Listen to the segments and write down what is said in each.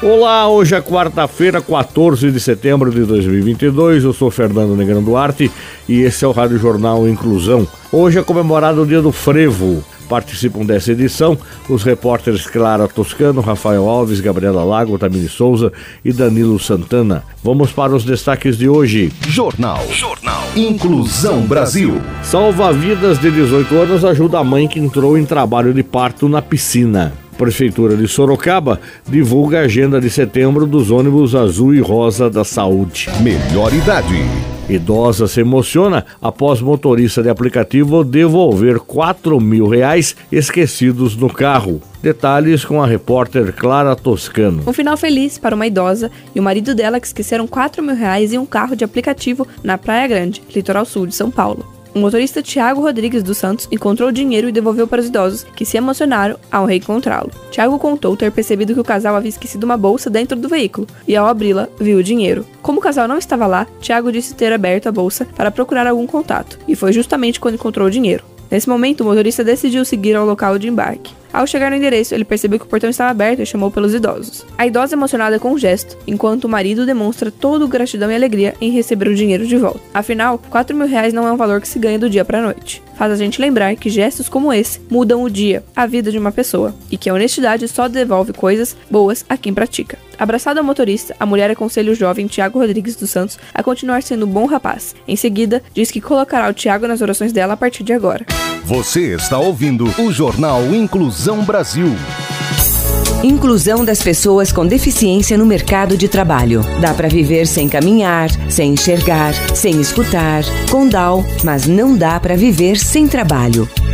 Olá, hoje é quarta-feira, 14 de setembro de 2022. Eu sou Fernando Negrão Duarte e esse é o Rádio Jornal Inclusão. Hoje é comemorado o Dia do Frevo. Participam dessa edição os repórteres Clara Toscano, Rafael Alves, Gabriela Lago, Tamini Souza e Danilo Santana. Vamos para os destaques de hoje. Jornal. Jornal. Inclusão Brasil. Salva-vidas de 18 anos ajuda a mãe que entrou em trabalho de parto na piscina. Prefeitura de Sorocaba divulga a agenda de setembro dos ônibus azul e rosa da saúde. Melhor idade. Idosa se emociona após motorista de aplicativo devolver 4 mil reais esquecidos no carro. Detalhes com a repórter Clara Toscano. Um final feliz para uma idosa e o marido dela que esqueceram 4 mil reais em um carro de aplicativo na Praia Grande, litoral sul de São Paulo. O motorista Tiago Rodrigues dos Santos encontrou o dinheiro e devolveu para os idosos, que se emocionaram ao reencontrá-lo. Tiago contou ter percebido que o casal havia esquecido uma bolsa dentro do veículo e, ao abri-la, viu o dinheiro. Como o casal não estava lá, Tiago disse ter aberto a bolsa para procurar algum contato, e foi justamente quando encontrou o dinheiro. Nesse momento, o motorista decidiu seguir ao local de embarque. Ao chegar no endereço, ele percebeu que o portão estava aberto e chamou pelos idosos. A idosa emocionada com o gesto, enquanto o marido demonstra toda gratidão e alegria em receber o dinheiro de volta. Afinal, 4 mil reais não é um valor que se ganha do dia para a noite. Faz a gente lembrar que gestos como esse mudam o dia, a vida de uma pessoa, e que a honestidade só devolve coisas boas a quem pratica. Abraçado ao motorista, a mulher aconselha o jovem Tiago Rodrigues dos Santos a continuar sendo um bom rapaz. Em seguida, diz que colocará o Tiago nas orações dela a partir de agora. Você está ouvindo o Jornal Inclusão Brasil. Inclusão das pessoas com deficiência no mercado de trabalho. Dá para viver sem caminhar, sem enxergar, sem escutar, com DAO, mas não dá para viver sem trabalho.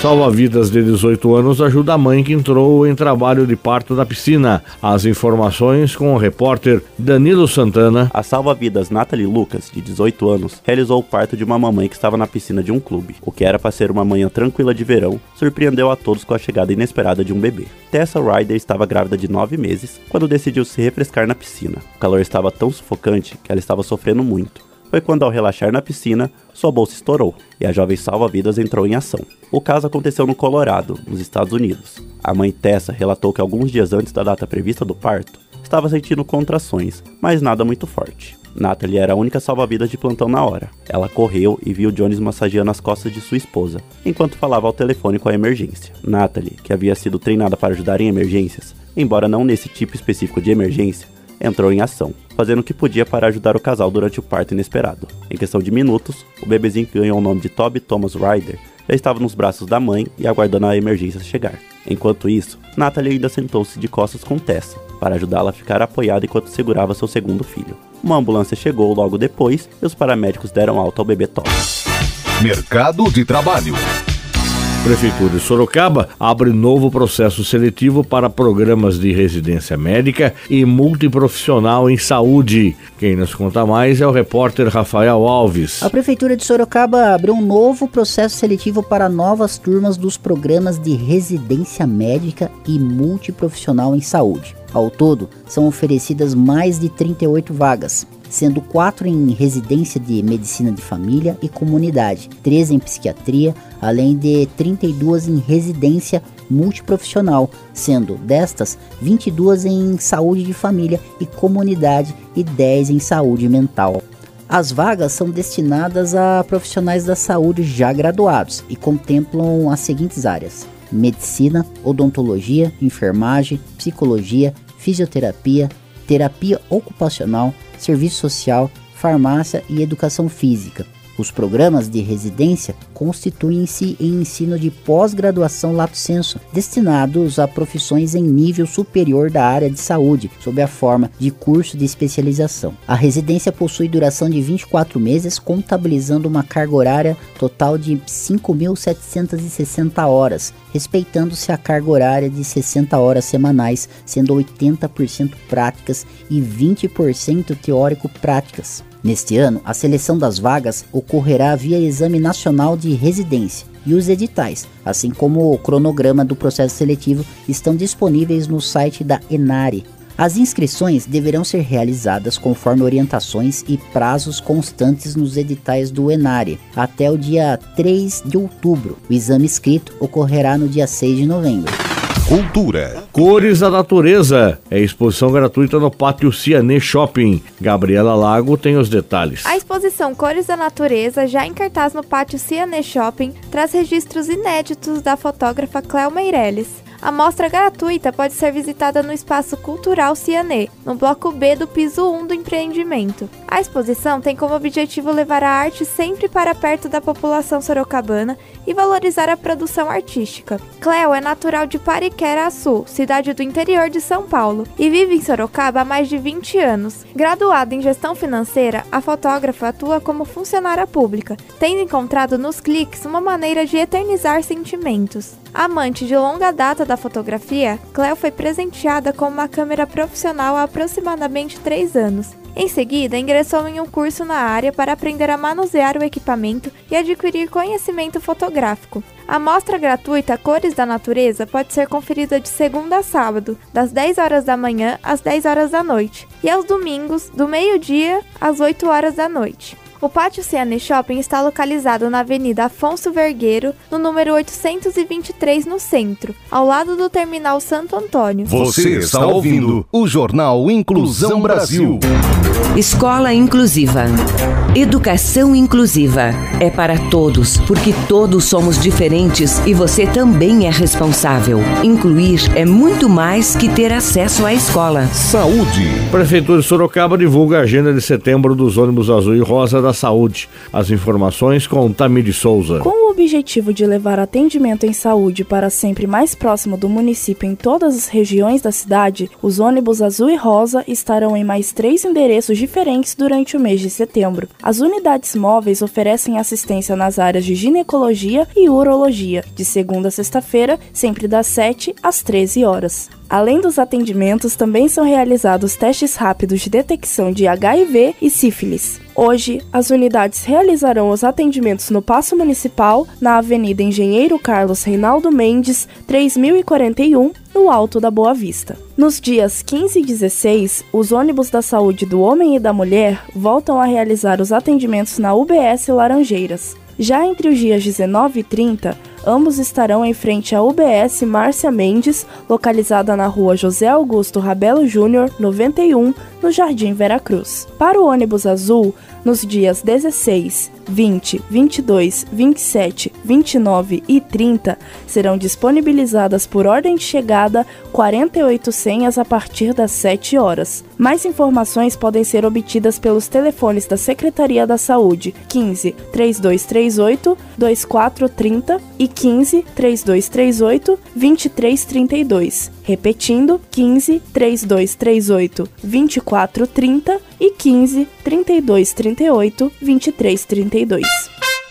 Salva-vidas de 18 anos ajuda a mãe que entrou em trabalho de parto na piscina. As informações com o repórter Danilo Santana. A salva-vidas Nathalie Lucas, de 18 anos, realizou o parto de uma mamãe que estava na piscina de um clube. O que era para ser uma manhã tranquila de verão, surpreendeu a todos com a chegada inesperada de um bebê. Tessa Ryder estava grávida de 9 meses quando decidiu se refrescar na piscina. O calor estava tão sufocante que ela estava sofrendo muito foi quando, ao relaxar na piscina, sua bolsa estourou e a jovem salva-vidas entrou em ação. O caso aconteceu no Colorado, nos Estados Unidos. A mãe Tessa relatou que alguns dias antes da data prevista do parto, estava sentindo contrações, mas nada muito forte. Natalie era a única salva-vidas de plantão na hora. Ela correu e viu Jones massageando as costas de sua esposa, enquanto falava ao telefone com a emergência. Natalie, que havia sido treinada para ajudar em emergências, embora não nesse tipo específico de emergência, entrou em ação, fazendo o que podia para ajudar o casal durante o parto inesperado. Em questão de minutos, o bebezinho que ganhou o nome de Toby Thomas Ryder já estava nos braços da mãe e aguardando a emergência chegar. Enquanto isso, Natalie ainda sentou-se de costas com Tessa, para ajudá-la a ficar apoiada enquanto segurava seu segundo filho. Uma ambulância chegou logo depois e os paramédicos deram alta ao bebê Toby. Mercado de trabalho. Prefeitura de Sorocaba abre novo processo seletivo para programas de residência médica e multiprofissional em saúde. Quem nos conta mais é o repórter Rafael Alves. A Prefeitura de Sorocaba abriu um novo processo seletivo para novas turmas dos programas de residência médica e multiprofissional em saúde. Ao todo, são oferecidas mais de 38 vagas sendo quatro em residência de medicina de família e comunidade, três em psiquiatria, além de 32 em residência multiprofissional, sendo destas 22 em saúde de família e comunidade e 10 em saúde mental. As vagas são destinadas a profissionais da saúde já graduados e contemplam as seguintes áreas: medicina, odontologia, enfermagem, psicologia, fisioterapia, terapia ocupacional, serviço social, farmácia e educação física. Os programas de residência constituem-se em ensino de pós-graduação lato sensu, destinados a profissões em nível superior da área de saúde, sob a forma de curso de especialização. A residência possui duração de 24 meses, contabilizando uma carga horária total de 5.760 horas, respeitando-se a carga horária de 60 horas semanais, sendo 80% práticas e 20% teórico-práticas. Neste ano, a seleção das vagas ocorrerá via Exame Nacional de Residência e os editais, assim como o cronograma do processo seletivo, estão disponíveis no site da Enare. As inscrições deverão ser realizadas conforme orientações e prazos constantes nos editais do Enare, até o dia 3 de outubro. O exame escrito ocorrerá no dia 6 de novembro. Cultura. Cores da Natureza. É exposição gratuita no Pátio Cianê Shopping. Gabriela Lago tem os detalhes. A exposição Cores da Natureza, já em cartaz no Pátio Cianê Shopping, traz registros inéditos da fotógrafa Cléo Meirelles. A mostra gratuita pode ser visitada no Espaço Cultural Cianê, no bloco B do piso 1 do empreendimento. A exposição tem como objetivo levar a arte sempre para perto da população sorocabana e valorizar a produção artística. Cleo é natural de Pariquera-Açu, cidade do interior de São Paulo, e vive em Sorocaba há mais de 20 anos. Graduada em gestão financeira, a fotógrafa atua como funcionária pública, tendo encontrado nos cliques uma maneira de eternizar sentimentos. Amante de longa data da fotografia, Cleo foi presenteada com uma câmera profissional há aproximadamente 3 anos. Em seguida, ingressou em um curso na área para aprender a manusear o equipamento e adquirir conhecimento fotográfico. A mostra gratuita Cores da Natureza pode ser conferida de segunda a sábado, das 10 horas da manhã às 10 horas da noite, e aos domingos, do meio-dia às 8 horas da noite. O Pátio Ciane Shopping está localizado na Avenida Afonso Vergueiro, no número 823, no centro, ao lado do Terminal Santo Antônio. Você está ouvindo o Jornal Inclusão Brasil. Escola Inclusiva. Educação inclusiva é para todos, porque todos somos diferentes e você também é responsável. Incluir é muito mais que ter acesso à escola. Saúde. Prefeitura de Sorocaba divulga a agenda de setembro dos ônibus azul e rosa da saúde. As informações com Tamir Souza. Com o objetivo de levar atendimento em saúde para sempre mais próximo do município em todas as regiões da cidade, os ônibus azul e rosa estarão em mais três endereços diferentes durante o mês de setembro. As unidades móveis oferecem assistência nas áreas de ginecologia e urologia, de segunda a sexta-feira, sempre das 7 às 13 horas. Além dos atendimentos, também são realizados testes rápidos de detecção de HIV e sífilis. Hoje, as unidades realizarão os atendimentos no Paço Municipal, na Avenida Engenheiro Carlos Reinaldo Mendes, 3041, no Alto da Boa Vista. Nos dias 15 e 16, os ônibus da saúde do homem e da mulher voltam a realizar os atendimentos na UBS Laranjeiras. Já entre os dias 19 e 30, ambos estarão em frente à UBS Márcia Mendes, localizada na rua José Augusto Rabelo Júnior, 91, no Jardim Veracruz. Para o ônibus azul, nos dias 16, 20, 22, 27, 29 e 30 serão disponibilizadas por ordem de chegada 48 senhas a partir das 7 horas. Mais informações podem ser obtidas pelos telefones da Secretaria da Saúde 15 3238 2430 e 15 3238 2332. Repetindo, 15 3238 2430 e 15 3238 2332.